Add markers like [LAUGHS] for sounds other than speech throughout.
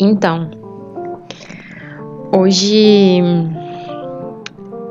Então, hoje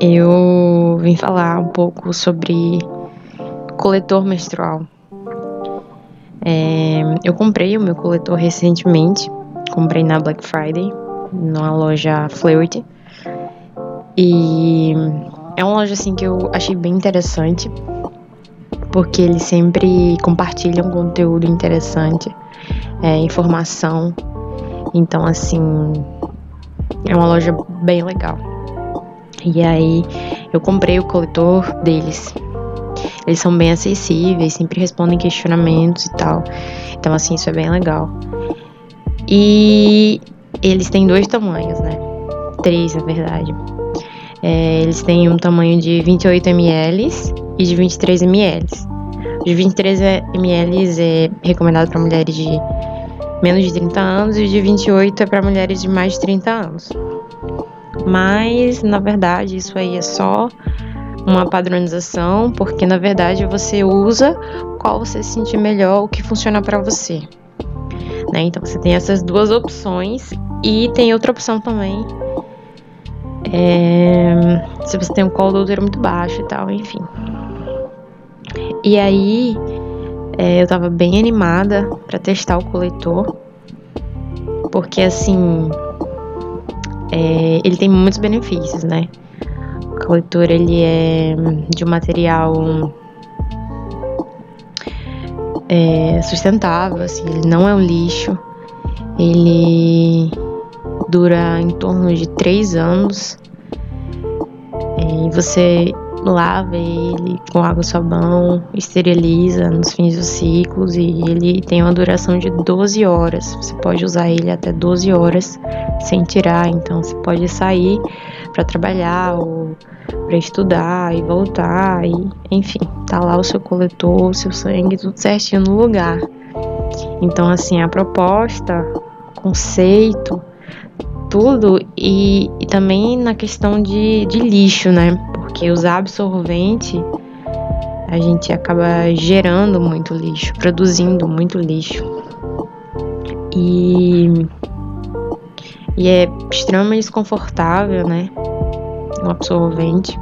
eu vim falar um pouco sobre coletor menstrual. É, eu comprei o meu coletor recentemente, comprei na Black Friday, numa loja Flirt. E é uma loja assim que eu achei bem interessante, porque eles sempre compartilham conteúdo interessante, é, informação. Então, assim, é uma loja bem legal. E aí, eu comprei o coletor deles. Eles são bem acessíveis, sempre respondem questionamentos e tal. Então, assim, isso é bem legal. E eles têm dois tamanhos, né? Três, na verdade. É, eles têm um tamanho de 28 ml e de 23 ml. De 23 ml é recomendado para mulheres de menos de 30 anos e de 28 é para mulheres de mais de 30 anos. Mas, na verdade, isso aí é só uma padronização, porque na verdade você usa qual você se sentir melhor, o que funciona para você. Né? Então você tem essas duas opções e tem outra opção também é, se você tem um colo do útero muito baixo e tal, enfim. E aí, é, eu tava bem animada para testar o coletor, porque assim, é, ele tem muitos benefícios, né? O coletor ele é de um material é, sustentável, assim, ele não é um lixo, ele dura em torno de 3 anos. E você lava ele com água e sabão, esteriliza nos fins dos ciclos e ele tem uma duração de 12 horas. Você pode usar ele até 12 horas sem tirar, então você pode sair para trabalhar ou para estudar e voltar e enfim, tá lá o seu coletor, o seu sangue tudo certinho no lugar. Então assim, a proposta, conceito tudo e, e também na questão de, de lixo, né? Porque usar absorvente a gente acaba gerando muito lixo, produzindo muito lixo. E, e é extremamente desconfortável, né? Um absorvente.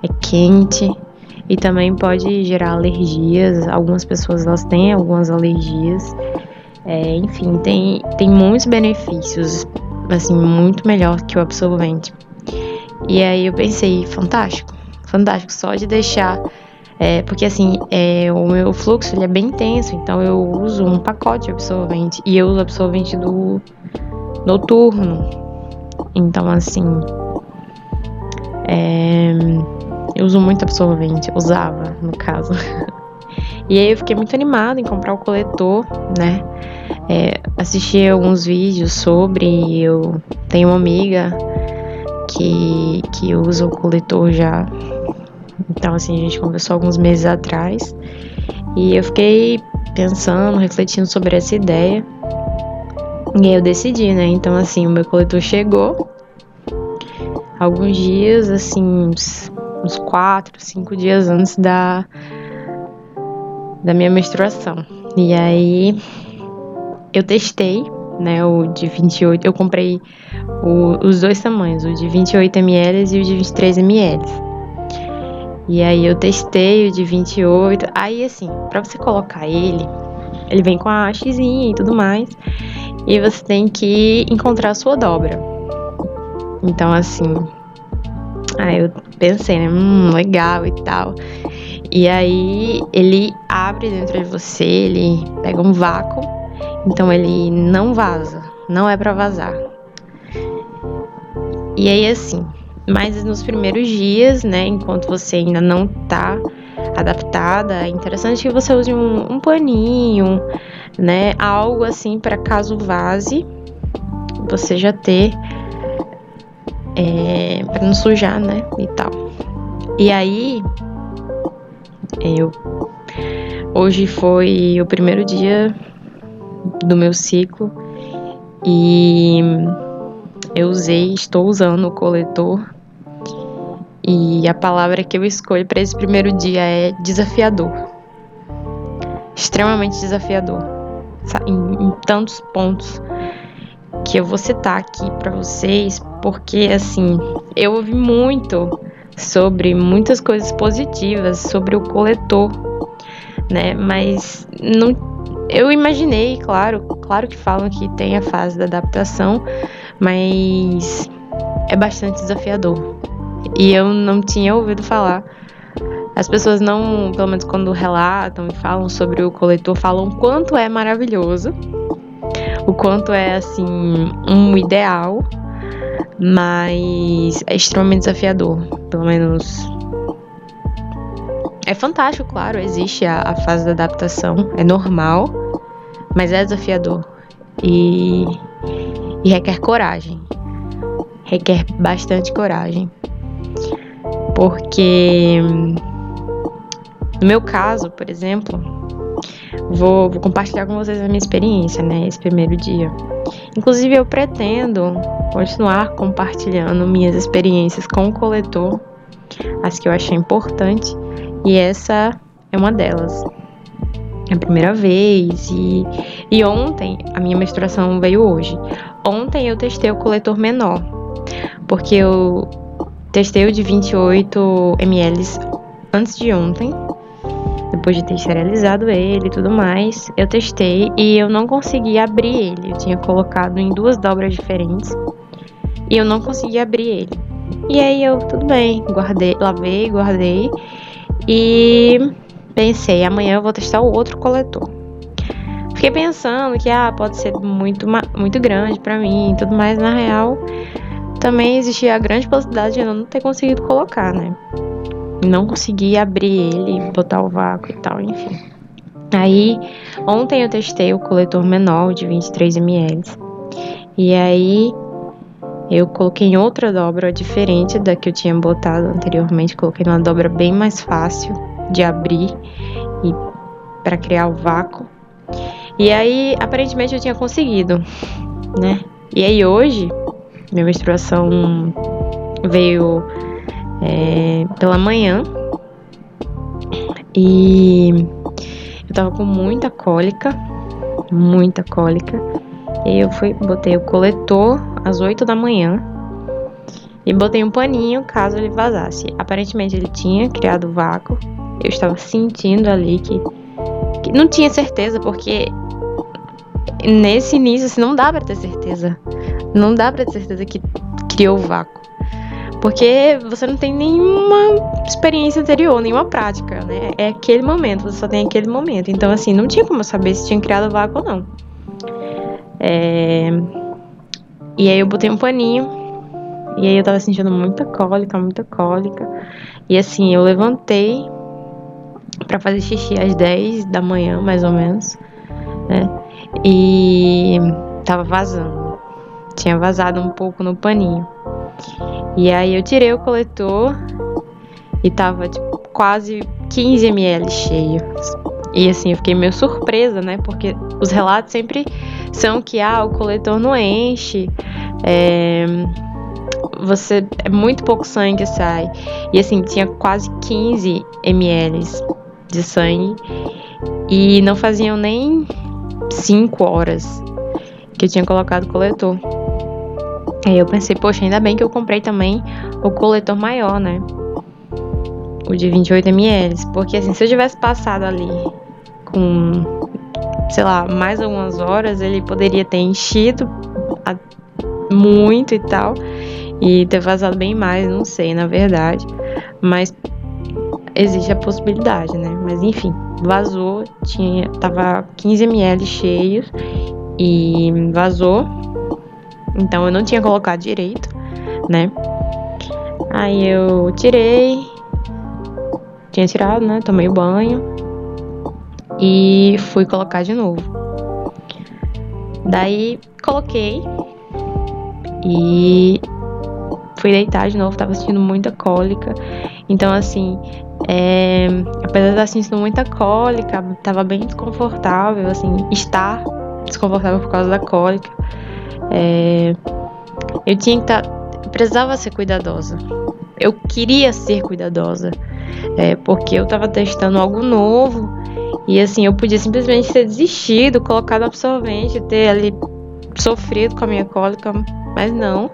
É quente e também pode gerar alergias. Algumas pessoas elas têm algumas alergias. É, enfim, tem, tem muitos benefícios assim, muito melhor que o absorvente. E aí eu pensei, fantástico, fantástico, só de deixar. É, porque assim, é, o meu fluxo ele é bem intenso, então eu uso um pacote de absorvente e eu uso absorvente do noturno. Então assim, é, eu uso muito absorvente, usava no caso. [LAUGHS] e aí eu fiquei muito animada em comprar o coletor, né? é, assisti alguns vídeos sobre. Eu tenho uma amiga que, que usa o coletor já. Então, assim, a gente conversou alguns meses atrás. E eu fiquei pensando, refletindo sobre essa ideia. E aí eu decidi, né? Então, assim, o meu coletor chegou. Alguns dias, assim, uns, uns quatro, cinco dias antes da, da minha menstruação. E aí eu testei, né, o de 28, eu comprei o, os dois tamanhos, o de 28 ml e o de 23 ml. E aí eu testei o de 28. Aí assim, para você colocar ele, ele vem com a hastezinha e tudo mais. E você tem que encontrar a sua dobra. Então assim, aí eu pensei, né, hum, legal e tal. E aí ele abre dentro de você, ele pega um vácuo então ele não vaza, não é para vazar. E aí assim, mas nos primeiros dias, né, enquanto você ainda não tá adaptada, é interessante que você use um, um paninho, né, algo assim para caso vaze, você já ter é, para não sujar, né, e tal. E aí eu hoje foi o primeiro dia do meu ciclo e eu usei, estou usando o coletor e a palavra que eu escolho para esse primeiro dia é desafiador. Extremamente desafiador. em, em tantos pontos que eu vou citar aqui para vocês, porque assim, eu ouvi muito sobre muitas coisas positivas sobre o coletor, né? Mas não eu imaginei, claro, claro que falam que tem a fase da adaptação, mas é bastante desafiador. E eu não tinha ouvido falar. As pessoas não, pelo menos quando relatam e falam sobre o coletor, falam o quanto é maravilhoso, o quanto é assim um ideal, mas é extremamente desafiador, pelo menos é fantástico, claro, existe a, a, fase da adaptação, é normal, mas é desafiador e, e requer coragem. Requer bastante coragem. Porque, no meu caso, por exemplo, vou, vou compartilhar com vocês a minha experiência, né? Esse primeiro dia. Inclusive, eu pretendo continuar compartilhando minhas experiências com o coletor, as que eu achei importante, e essa é uma delas. É a primeira vez, e, e ontem, a minha menstruação veio hoje. Ontem eu testei o coletor menor, porque eu testei o de 28 ml antes de ontem, depois de ter esterilizado ele e tudo mais, eu testei e eu não consegui abrir ele. Eu tinha colocado em duas dobras diferentes e eu não consegui abrir ele. E aí eu, tudo bem, guardei, lavei, guardei e pensei, amanhã eu vou testar o outro coletor. Fiquei pensando que ah, pode ser muito, muito grande para mim e tudo mais, na real, também existia a grande possibilidade de eu não ter conseguido colocar, né? não consegui abrir ele, botar o vácuo e tal, enfim. Aí, ontem eu testei o coletor menor de 23 ml. E aí, eu coloquei em outra dobra diferente da que eu tinha botado anteriormente. Coloquei numa dobra bem mais fácil de abrir e para criar o vácuo. E aí, aparentemente, eu tinha conseguido, né? E aí, hoje, minha menstruação veio é, pela manhã e eu tava com muita cólica, muita cólica. E eu fui, botei o coletor às 8 da manhã e botei um paninho caso ele vazasse. Aparentemente ele tinha criado vácuo. Eu estava sentindo ali que, que não tinha certeza, porque nesse início assim, não dá para ter certeza. Não dá para ter certeza que criou vácuo. Porque você não tem nenhuma experiência anterior, nenhuma prática, né? É aquele momento, você só tem aquele momento. Então, assim, não tinha como saber se tinha criado vácuo ou não. É... E aí eu botei um paninho. E aí eu tava sentindo muita cólica, muita cólica. E assim, eu levantei para fazer xixi às 10 da manhã, mais ou menos, né? E tava vazando. Tinha vazado um pouco no paninho. E aí eu tirei o coletor e tava tipo, quase 15 ml cheio. E assim, eu fiquei meio surpresa, né? Porque os relatos sempre são que ah, o coletor não enche, é, você é muito pouco sangue sai. E assim, tinha quase 15 ml de sangue e não faziam nem 5 horas que eu tinha colocado o coletor. Aí eu pensei, poxa, ainda bem que eu comprei também o coletor maior, né? O de 28 ml. Porque assim, se eu tivesse passado ali com, sei lá, mais algumas horas, ele poderia ter enchido muito e tal. E ter vazado bem mais, não sei, na verdade. Mas existe a possibilidade, né? Mas enfim, vazou, tinha, tava 15 ml cheios e vazou então eu não tinha colocado direito, né? Aí eu tirei, tinha tirado, né? Tomei o banho e fui colocar de novo. Daí coloquei e fui deitar de novo, tava sentindo muita cólica. Então, assim, é, apesar de estar sentindo muita cólica, tava bem desconfortável, assim, estar desconfortável por causa da cólica. É, eu tinha que estar. Tá, precisava ser cuidadosa. Eu queria ser cuidadosa. É, porque eu estava testando algo novo E assim, eu podia simplesmente ter desistido, colocado absorvente, ter ali sofrido com a minha cólica, mas não.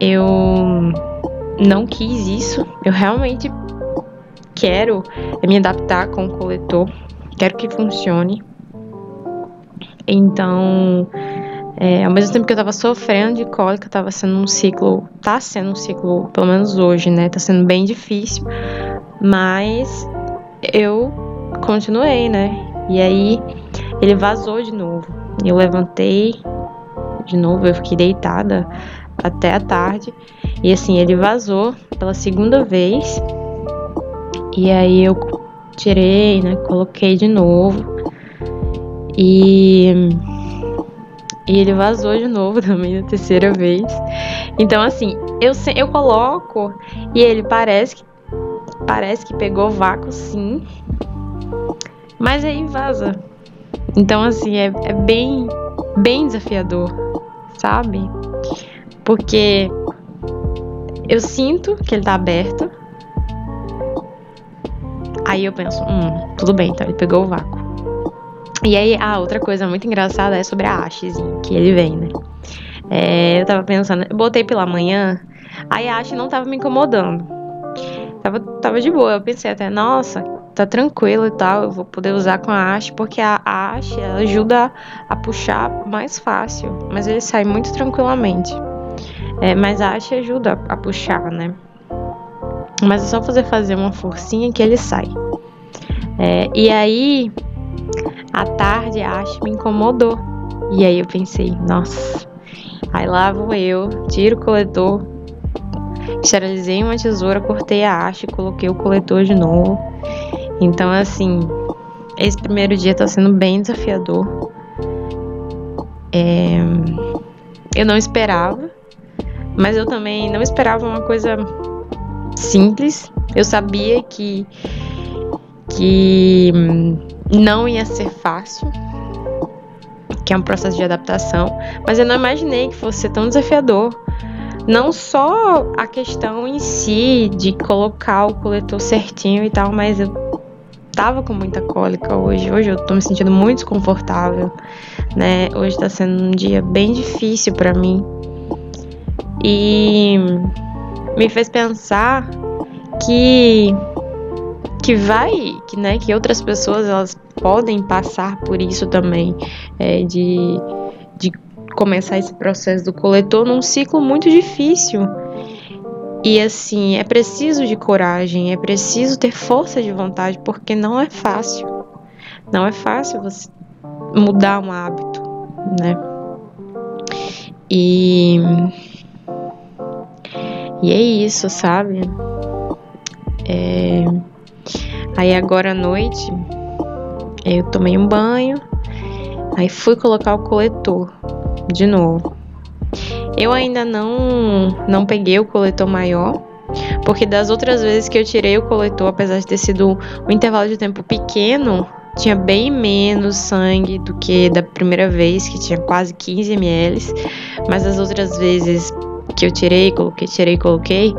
Eu não quis isso. Eu realmente quero me adaptar com o coletor, quero que funcione. Então, é, ao mesmo tempo que eu tava sofrendo de cólica, tava sendo um ciclo, tá sendo um ciclo, pelo menos hoje, né? Tá sendo bem difícil, mas eu continuei, né? E aí ele vazou de novo. Eu levantei de novo, eu fiquei deitada até a tarde. E assim, ele vazou pela segunda vez. E aí eu tirei, né? Coloquei de novo. E, e ele vazou de novo [LAUGHS] também na terceira vez. Então, assim, eu, eu coloco e ele parece que parece que pegou vácuo sim. Mas aí vaza. Então, assim, é, é bem, bem desafiador, sabe? Porque eu sinto que ele tá aberto. Aí eu penso, hum, tudo bem, então ele pegou o vácuo. E aí, a outra coisa muito engraçada é sobre a hastezinha que ele vem, né? É, eu tava pensando, eu botei pela manhã, aí a haste não tava me incomodando. Tava, tava de boa, eu pensei até, nossa, tá tranquilo e tal, eu vou poder usar com a haste, porque a, haste ajuda a, puxar mais fácil, mas ele sai muito tranquilamente. É, mas a haste ajuda a puxar, né? Mas é só fazer fazer uma forcinha que ele sai. É, e aí, à tarde, a haste me incomodou. E aí eu pensei, nossa. Aí lá vou eu, tiro o coletor, esterilizei uma tesoura, cortei a haste, coloquei o coletor de novo. Então, assim, esse primeiro dia tá sendo bem desafiador. É, eu não esperava, mas eu também não esperava uma coisa simples. Eu sabia que que não ia ser fácil, que é um processo de adaptação, mas eu não imaginei que fosse tão desafiador. Não só a questão em si de colocar o coletor certinho e tal, mas eu tava com muita cólica hoje. Hoje eu tô me sentindo muito desconfortável, né? Hoje tá sendo um dia bem difícil para mim. E me fez pensar que que vai, que, né, que outras pessoas elas podem passar por isso também, é, de, de começar esse processo do coletor num ciclo muito difícil. E assim, é preciso de coragem, é preciso ter força de vontade, porque não é fácil. Não é fácil você mudar um hábito, né? E e é isso, sabe? É... Aí agora à noite eu tomei um banho, aí fui colocar o coletor de novo. Eu ainda não não peguei o coletor maior, porque das outras vezes que eu tirei o coletor, apesar de ter sido um intervalo de tempo pequeno, tinha bem menos sangue do que da primeira vez, que tinha quase 15 ml, mas as outras vezes que eu tirei, coloquei, tirei, coloquei,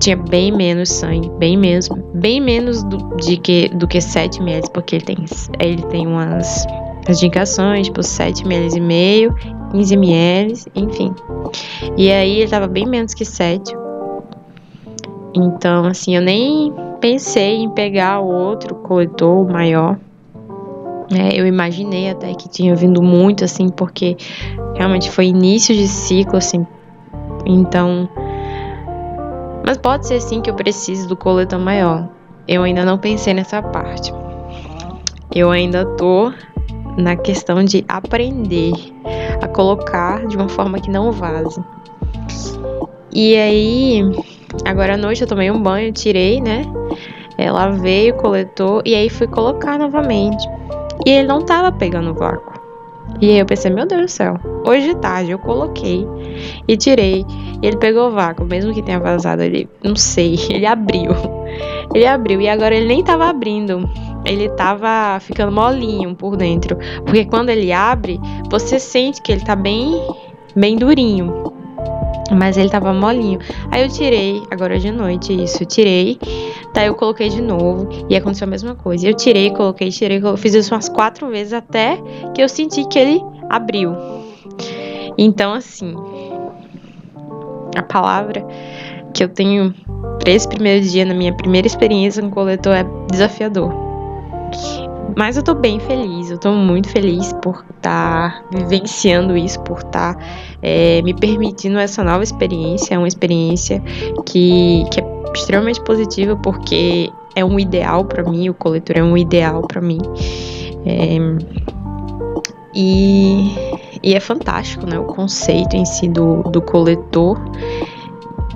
tinha bem menos sangue, bem menos, bem menos do, de que, do que 7 ml, porque ele tem, ele tem umas indicações, tipo 7 ml e meio, 15 ml, enfim. E aí ele tava bem menos que 7. Então, assim, eu nem pensei em pegar o outro coletor maior. É, eu imaginei até que tinha vindo muito, assim, porque realmente foi início de ciclo, assim, então, mas pode ser sim que eu precise do coletor maior. Eu ainda não pensei nessa parte. Eu ainda tô na questão de aprender a colocar de uma forma que não vaze. E aí, agora à noite eu tomei um banho, tirei, né? É, lavei o coletor e aí fui colocar novamente. E ele não tava pegando vácuo. E aí eu pensei, meu Deus do céu, hoje de tarde eu coloquei e tirei. E ele pegou o vácuo, mesmo que tenha vazado, ele, não sei, [LAUGHS] ele abriu. Ele abriu e agora ele nem tava abrindo. Ele tava ficando molinho por dentro. Porque quando ele abre, você sente que ele tá bem, bem durinho. Mas ele tava molinho. Aí eu tirei, agora de noite, isso. Eu tirei, Tá, eu coloquei de novo e aconteceu a mesma coisa. Eu tirei, coloquei, tirei, coloquei, fiz isso umas quatro vezes até que eu senti que ele abriu. Então, assim, a palavra que eu tenho para esse primeiro dia, na minha primeira experiência com coletor, é desafiador. Mas eu tô bem feliz, eu tô muito feliz por estar tá vivenciando isso, por estar tá, é, me permitindo essa nova experiência. É uma experiência que, que é extremamente positiva, porque é um ideal para mim, o coletor é um ideal para mim. É, e, e é fantástico, né? O conceito em si do, do coletor.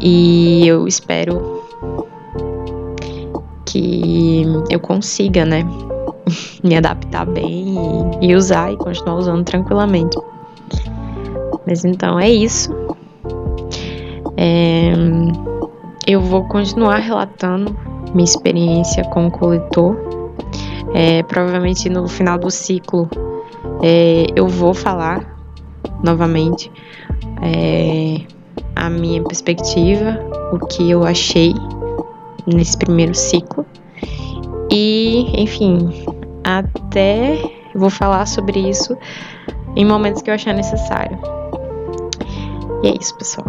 E eu espero que eu consiga, né? Me adaptar bem e, e usar e continuar usando tranquilamente. Mas então é isso. É, eu vou continuar relatando minha experiência com o coletor. É, provavelmente no final do ciclo é, eu vou falar novamente é, a minha perspectiva, o que eu achei nesse primeiro ciclo. E, enfim, até vou falar sobre isso em momentos que eu achar necessário. E é isso, pessoal.